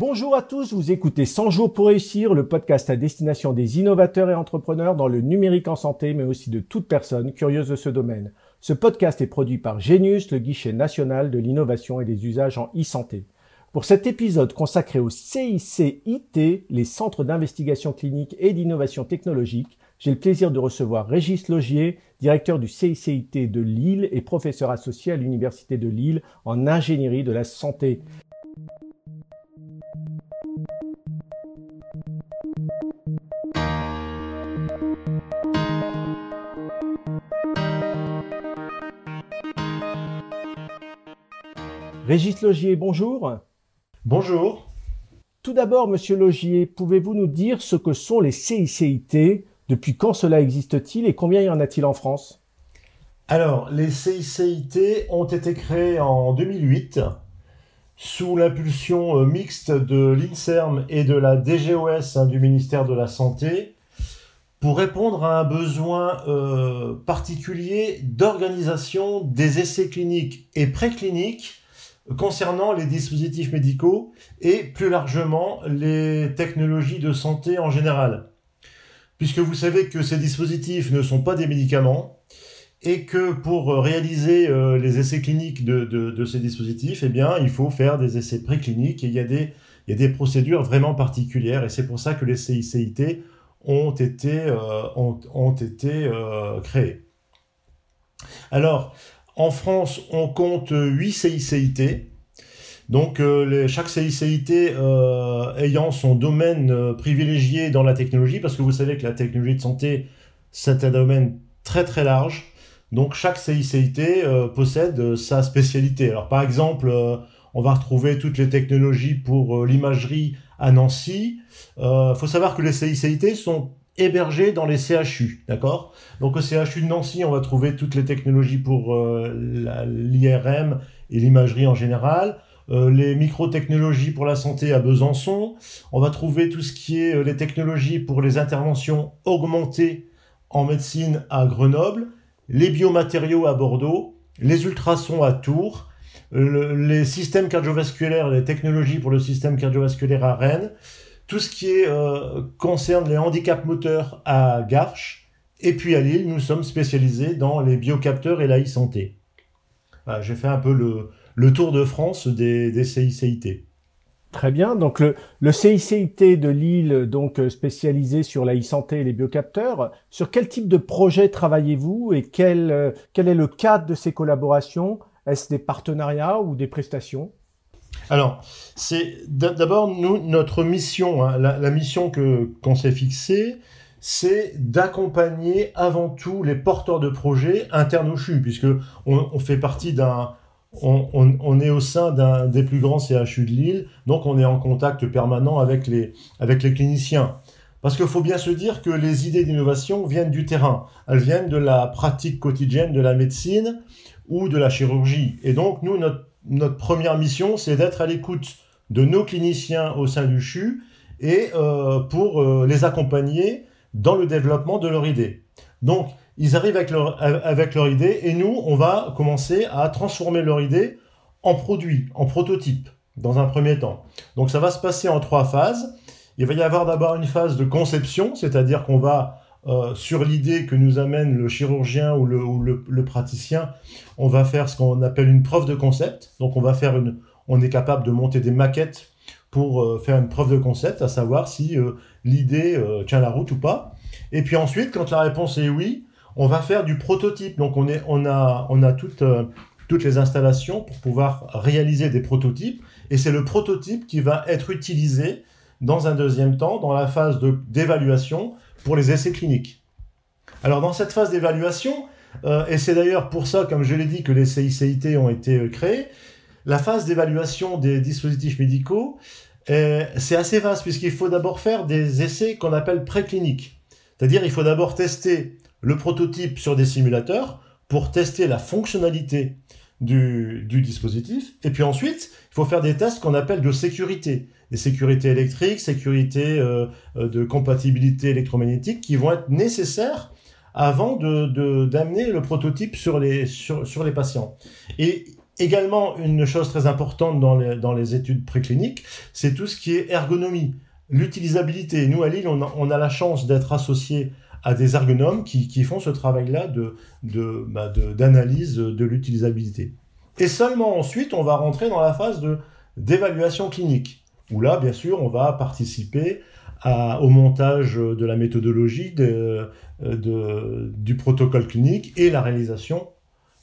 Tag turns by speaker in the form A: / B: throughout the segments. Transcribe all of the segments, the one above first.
A: Bonjour à tous, vous écoutez 100 jours pour réussir, le podcast à destination des innovateurs et entrepreneurs dans le numérique en santé, mais aussi de toute personne curieuse de ce domaine. Ce podcast est produit par Genius, le guichet national de l'innovation et des usages en e-santé. Pour cet épisode consacré au CICIT, les centres d'investigation clinique et d'innovation technologique, j'ai le plaisir de recevoir Régis Logier, directeur du CICIT de Lille et professeur associé à l'Université de Lille en ingénierie de la santé. Régis Logier, bonjour.
B: Bonjour.
A: Tout d'abord, monsieur Logier, pouvez-vous nous dire ce que sont les CICIT Depuis quand cela existe-t-il et combien y en a-t-il en France?
B: Alors, les CICIT ont été créés en 2008 sous l'impulsion euh, mixte de l'INSERM et de la DGOS hein, du ministère de la Santé pour répondre à un besoin euh, particulier d'organisation des essais cliniques et précliniques concernant les dispositifs médicaux et plus largement les technologies de santé en général. Puisque vous savez que ces dispositifs ne sont pas des médicaments et que pour réaliser euh, les essais cliniques de, ces dispositifs, eh bien, il faut faire des essais précliniques et il y a des, il y a des procédures vraiment particulières et c'est pour ça que les CICIT ont été, euh, ont, été euh, créés. Alors, en France, on compte 8 CICIT. Donc euh, chaque CICIT euh, ayant son domaine euh, privilégié dans la technologie, parce que vous savez que la technologie de santé, c'est un domaine très très large. Donc chaque CICIT possède sa spécialité. Alors par exemple, on va retrouver toutes les technologies pour l'imagerie à Nancy. Il faut savoir que les CICIT sont hébergés dans les CHU, d'accord? Donc au CHU de Nancy, on va trouver toutes les technologies pour euh, l'IRM et l'imagerie en général. Euh, les microtechnologies pour la santé à Besançon. On va trouver tout ce qui est euh, les technologies pour les interventions augmentées en médecine à Grenoble, les biomatériaux à Bordeaux, les ultrasons à Tours, les systèmes cardiovasculaires, les technologies pour le système cardiovasculaire à Rennes, tout ce qui euh, concerne les handicaps moteurs à Garches. Et puis à Lille, nous sommes spécialisés dans les biocapteurs et la e-santé. J'ai fait un peu le, tour de France des, CICIT.
A: Très bien. Donc le, CICIT de Lille, donc euh, spécialisé sur la e-santé et les biocapteurs. Sur quel type de projet travaillez-vous et quel, euh, quel est le cadre de ces collaborations? Est-ce des partenariats ou des prestations?
B: Alors, c'est d'abord nous notre mission, hein, la, mission que qu'on s'est fixée, c'est d'accompagner avant tout les porteurs de projets internes au CHU, puisque on, fait partie d'un, on, est au sein d'un des plus grands CHU de Lille, donc on est en contact permanent avec les avec les cliniciens. Parce qu'il faut bien se dire que les idées d'innovation viennent du terrain. Elles viennent de la pratique quotidienne de la médecine ou de la chirurgie. Et donc, nous, notre notre première mission, c'est d'être à l'écoute de nos cliniciens au sein du CHU et euh, pour euh, les accompagner dans le développement de leur idée. Donc, ils arrivent avec leur, avec leur idée et nous, on va commencer à transformer leur idée en produit, en prototype, dans un premier temps. Donc, ça va se passer en trois phases. Il va y avoir d'abord une phase de conception, c'est-à-dire qu'on va euh, sur l'idée que nous amène le chirurgien ou le, praticien, on va faire ce qu'on appelle une preuve de concept. Donc on va faire une, on est capable de monter des maquettes pour euh, faire une preuve de concept, à savoir si euh, l'idée tient la route ou pas. Et puis ensuite, quand la réponse est oui, on va faire du prototype. Donc on, est, on a, on a toutes, toutes les installations pour pouvoir réaliser des prototypes. Et c'est le prototype qui va être utilisé dans un deuxième temps, dans la phase d'évaluation, pour les essais cliniques. Alors dans cette phase d'évaluation, euh, et c'est d'ailleurs pour ça, comme je l'ai dit, que les CICIT ont été euh, créés, la phase d'évaluation des dispositifs médicaux, euh, c'est assez vaste puisqu'il faut d'abord faire des essais qu'on appelle précliniques. C'est-à-dire il faut d'abord tester le prototype sur des simulateurs pour tester la fonctionnalité du, dispositif. Et puis ensuite, il faut faire des tests qu'on appelle de sécurité. Des sécurités électriques, sécurité euh, de compatibilité électromagnétique qui vont être nécessaires avant d'amener de, le prototype sur les, sur les patients. Et également, une chose très importante dans les, dans les études précliniques, c'est tout ce qui est ergonomie, l'utilisabilité. Nous, à Lille, on a, on a la chance d'être associés à des ergonomes qui, font ce travail-là bah d'analyse de, l'utilisabilité. Et seulement ensuite, on va rentrer dans la phase d'évaluation clinique, où là, bien sûr, on va participer au montage de la méthodologie du protocole clinique et la réalisation,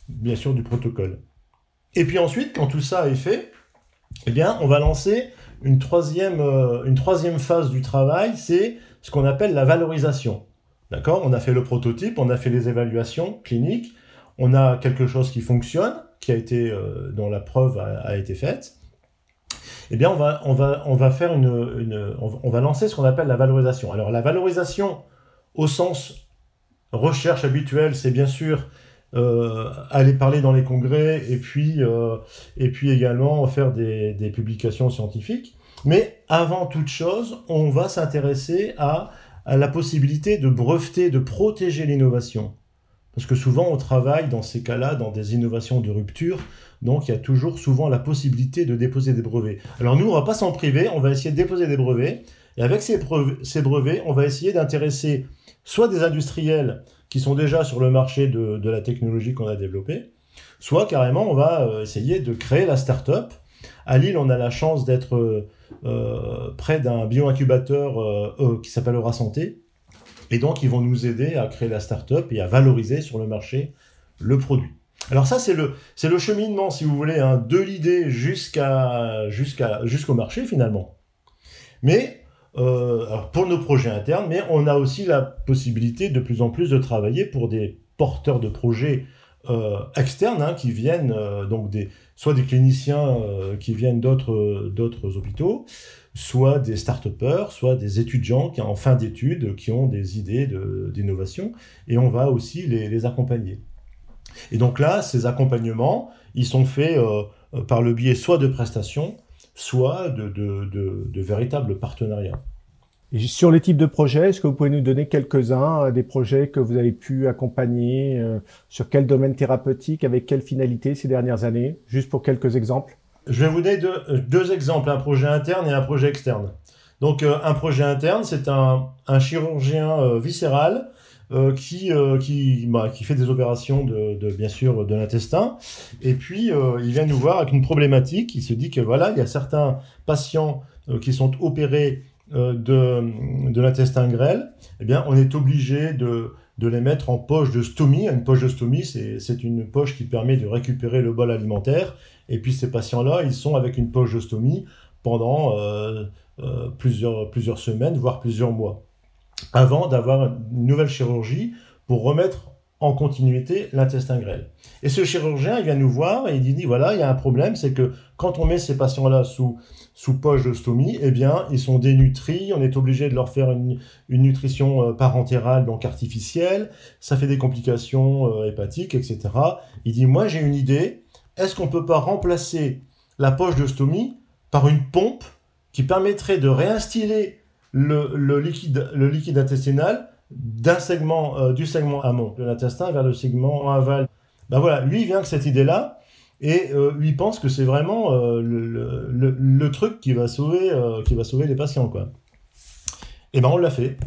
B: bien sûr, du protocole. Et puis ensuite, quand tout ça est fait, eh bien, on va lancer une troisième, euh, une troisième phase du travail, c'est ce qu'on appelle la valorisation. D'accord? On a fait le prototype, on a fait les évaluations cliniques, on a quelque chose qui fonctionne, qui a été, euh, dont la preuve a, été faite. Eh bien, on va, on va, on va faire une, on va lancer ce qu'on appelle la valorisation. Alors, la valorisation, au sens recherche habituelle, c'est bien sûr euh, aller parler dans les congrès et puis, euh, et puis également faire des, des publications scientifiques. Mais avant toute chose, on va s'intéresser à la possibilité de breveter, de protéger l'innovation. Parce que souvent, on travaille dans ces cas-là dans des innovations de rupture, donc il y a toujours souvent la possibilité de déposer des brevets. Alors nous, on va pas s'en priver, on va essayer de déposer des brevets, et avec ces, brevets, on va essayer d'intéresser soit des industriels qui sont déjà sur le marché de, de la technologie qu'on a développée, soit carrément, on va euh, essayer de créer la start-up. À Lille, on a la chance d'être euh, près d'un bioincubateur euh, euh, qui s'appelle Aura Santé. Et donc, ils vont nous aider à créer la start-up et à valoriser sur le marché le produit. Alors ça, c'est le, le cheminement, si vous voulez, hein, de l'idée jusqu'au marché finalement. Mais pour nos projets internes, mais on a aussi la possibilité de plus en plus de travailler pour des porteurs de projets externes hein, qui viennent donc des, soit des cliniciens euh, qui viennent d'autres d'autres hôpitaux, soit des start-upers, soit des étudiants qui en fin d'études qui ont des idées d'innovation et on va aussi les, les, accompagner. Et donc là, ces accompagnements, ils sont faits euh, par le biais soit de prestations, soit de, de, de véritables partenariats.
A: Sur les types de projets, est-ce que vous pouvez nous donner quelques-uns euh, des projets que vous avez pu accompagner euh, Sur quel domaine thérapeutique Avec quelle finalité ces dernières années Juste pour quelques exemples?
B: Je vais vous donner deux, euh, deux exemples, un projet interne et un projet externe. Donc un projet interne, c'est un, chirurgien viscéral qui, bah, qui fait des opérations de, bien sûr de l'intestin. Et puis il vient nous voir avec une problématique. Il se dit que voilà, il y a certains patients qui sont opérés de, de l'intestin grêle, eh bien, on est obligé de, de les mettre en poche de stomie. Une poche de stomie, c'est une poche qui permet de récupérer le bol alimentaire. Et puis ces patients-là, ils sont avec une poche de stomie pendant euh, euh, plusieurs, plusieurs semaines, voire plusieurs mois, avant d'avoir une nouvelle chirurgie pour remettre en continuité l'intestin grêle. Et ce chirurgien, il vient nous voir et il dit, voilà, il y a un problème, c'est que quand on met ces patients-là sous, sous poche de stomie, eh bien, ils sont dénutris, on est obligé de leur faire une, une nutrition euh, parentérale, donc artificielle, ça fait des complications euh, hépatiques, etc. Il dit, moi j'ai une idée, est-ce qu'on peut pas remplacer la poche de stomie par une pompe qui permettrait de réinstiller le, le liquide, le liquide intestinal d'un segment, euh, du segment amont de l'intestin vers le segment aval. Ben voilà, lui vient avec cette idée-là et euh, lui pense que c'est vraiment euh, le, le, le, truc qui va sauver, qui va sauver les patients quoi. Et ben on l'a fait.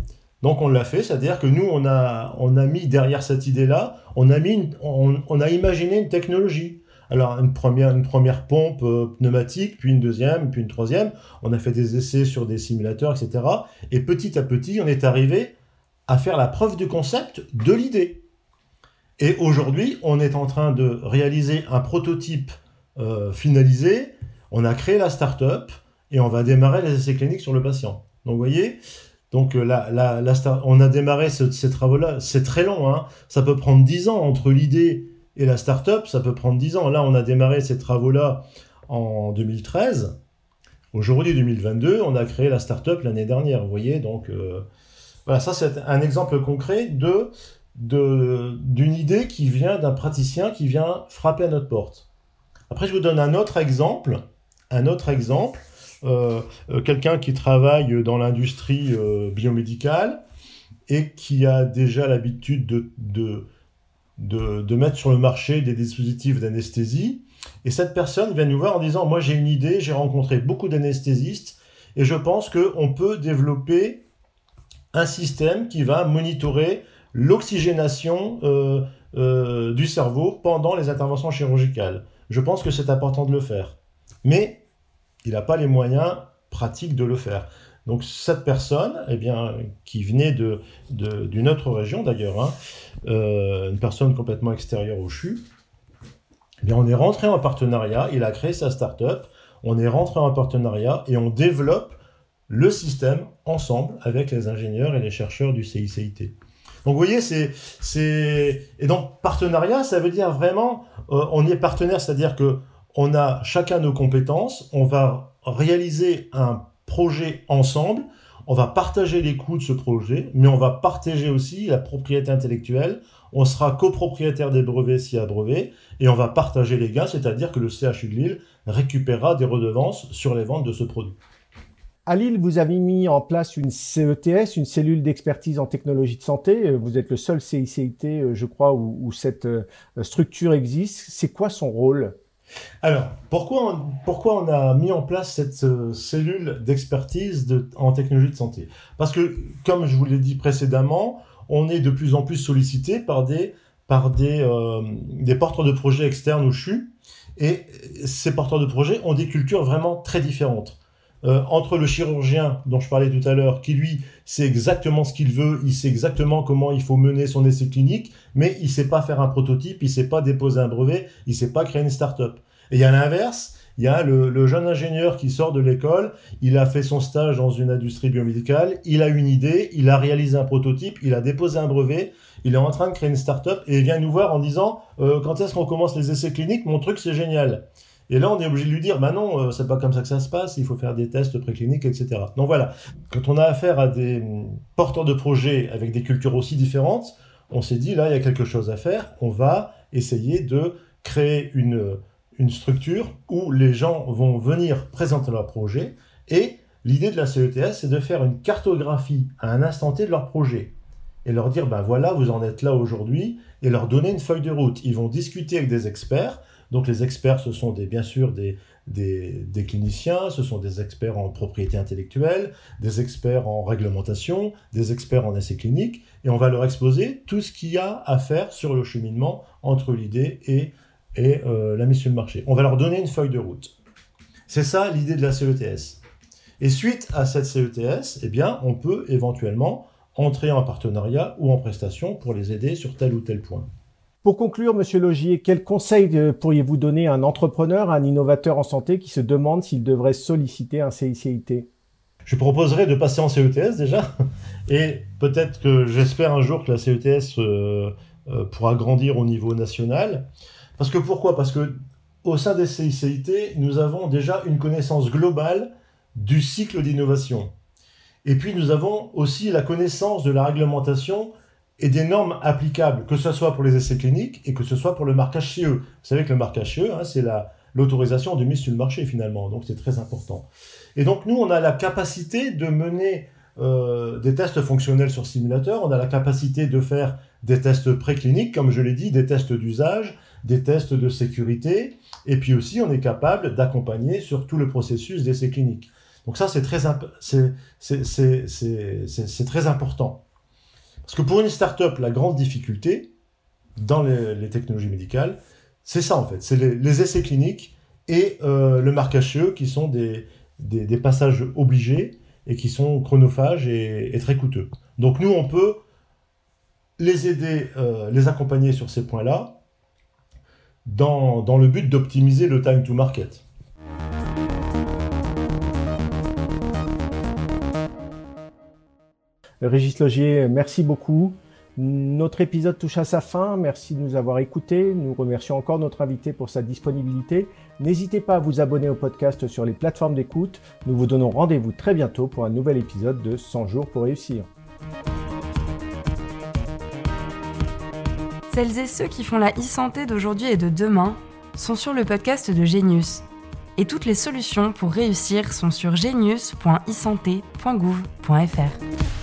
B: Donc on l'a fait, c'est-à-dire que nous on a on a mis derrière cette idée-là, on a mis on, on, a imaginé une technologie. Alors une première une première pompe pneumatique, puis une deuxième, puis une troisième. On a fait des essais sur des simulateurs, etc. Et petit à petit, on est arrivé à faire la preuve du concept de l'idée. Et aujourd'hui, on est en train de réaliser un prototype euh, finalisé. On a créé la start-up et on va démarrer les essais cliniques sur le patient. Donc, vous voyez, donc euh, la, la, la on a démarré ces travaux-là. C'est très long. Hein. Ça peut prendre 10 ans entre l'idée et la start-up. Ça peut prendre 10 ans. Là, on a démarré ces travaux-là en 2013. Aujourd'hui, 2022, on a créé la start-up l'année dernière. Vous voyez, donc. Euh, voilà, ça c'est un exemple concret de d'une idée qui vient d'un praticien qui vient frapper à notre porte. Après, je vous donne un autre exemple. Un autre exemple. Euh, euh, quelqu'un qui travaille dans l'industrie euh, biomédicale et qui a déjà l'habitude de, de, de, mettre sur le marché des dispositifs d'anesthésie. Et cette personne vient nous voir en disant, moi j'ai une idée, j'ai rencontré beaucoup d'anesthésistes et je pense qu'on peut développer un système qui va monitorer l'oxygénation euh, euh, du cerveau pendant les interventions chirurgicales. Je pense que c'est important de le faire. Mais il n'a pas les moyens pratiques de le faire. Donc cette personne, eh qui venait d'une de, autre région d'ailleurs, hein, euh, une personne complètement extérieure au CHU, eh on est rentré en partenariat, il a créé sa start-up, on est rentré en partenariat et on développe le système ensemble avec les ingénieurs et les chercheurs du CICIT. Donc vous voyez, c'est et donc partenariat, ça veut dire vraiment euh, on y est partenaire, c'est-à-dire que on a chacun nos compétences, on va réaliser un projet ensemble, on va partager les coûts de ce projet, mais on va partager aussi la propriété intellectuelle. On sera copropriétaire des brevets s'il y a brevet, et on va partager les gains, c'est-à-dire que le CHU de Lille récupérera des redevances sur les ventes de ce produit.
A: À Lille, vous avez mis en place une CETS, une cellule d'expertise en technologie de santé. Vous êtes le seul CICIT, euh, je crois, où, cette euh, structure existe. C'est quoi son rôle?
B: Alors, pourquoi on, a mis en place cette euh, cellule d'expertise en technologie de santé? Parce que, comme je vous l'ai dit précédemment, on est de plus en plus sollicité par des porteurs de projets externes au CHU, et ces porteurs de projets ont des cultures vraiment très différentes. Euh, entre le chirurgien dont je parlais tout à l'heure, qui lui sait exactement ce qu'il veut, il sait exactement comment il faut mener son essai clinique, mais il sait pas faire un prototype, il sait pas déposer un brevet, il sait pas créer une start-up. Et il y a l'inverse, il y a le, jeune ingénieur qui sort de l'école, il a fait son stage dans une industrie biomédicale, il a une idée, il a réalisé un prototype, il a déposé un brevet, il est en train de créer une start-up et il vient nous voir en disant euh, quand est-ce qu'on commence les essais cliniques, mon truc c'est génial. Et là, on est obligé de lui dire, bah non, euh, c'est pas comme ça que ça se passe, il faut faire des tests précliniques, etc. Donc voilà, quand on a affaire à des porteurs de projets avec des cultures aussi différentes, on s'est dit, là, il y a quelque chose à faire, on va essayer de créer une, une structure où les gens vont venir présenter leur projet, et l'idée de la CETS, c'est de faire une cartographie à un instant T de leur projet et leur dire, ben voilà, vous en êtes là aujourd'hui, et leur donner une feuille de route. Ils vont discuter avec des experts, donc les experts, ce sont des, bien sûr des, cliniciens, ce sont des experts en propriété intellectuelle, des experts en réglementation, des experts en essais cliniques, et on va leur exposer tout ce qu'il y a à faire sur le cheminement entre l'idée et, et euh, la mise sur le marché. On va leur donner une feuille de route. C'est ça l'idée de la CETS. Et suite à cette CETS, eh bien, on peut éventuellement entrer en partenariat ou en prestation pour les aider sur tel ou tel point.
A: Pour conclure, Monsieur Logier, quel conseil euh, pourriez-vous donner à un entrepreneur, à un innovateur en santé qui se demande s'il devrait solliciter un CICIT
B: Je proposerais de passer en CETS déjà, et peut-être que j'espère un jour que la CETS euh, euh, pourra grandir au niveau national. Parce que pourquoi? Parce que au sein des CICIT, nous avons déjà une connaissance globale du cycle d'innovation. Et puis nous avons aussi la connaissance de la réglementation et des normes applicables, que ce soit pour les essais cliniques et que ce soit pour le marquage CE. Vous savez que le marquage CE, hein, c'est l'autorisation de mise sur le marché finalement, donc c'est très important. Et donc nous, on a la capacité de mener euh, des tests fonctionnels sur simulateur, on a la capacité de faire des tests précliniques, comme je l'ai dit, des tests d'usage, des tests de sécurité, et puis aussi on est capable d'accompagner sur tout le processus d'essais cliniques. Donc ça, c'est très, c'est très important. Parce que pour une start-up, la grande difficulté dans les, technologies médicales, c'est ça en fait, c'est les, essais cliniques et euh, le marquage CE qui sont des, passages obligés et qui sont chronophages et, très coûteux. Donc nous, on peut les aider, euh, les accompagner sur ces points-là dans, dans le but d'optimiser le time to market.
A: Régis Logier, merci beaucoup. Notre épisode touche à sa fin. Merci de nous avoir écoutés. Nous remercions encore notre invité pour sa disponibilité. N'hésitez pas à vous abonner au podcast sur les plateformes d'écoute. Nous vous donnons rendez-vous très bientôt pour un nouvel épisode de 100 jours pour réussir.
C: Celles et ceux qui font la e-santé d'aujourd'hui et de demain sont sur le podcast de Genius. Et toutes les solutions pour réussir sont sur genius.isanté.gouv.fr.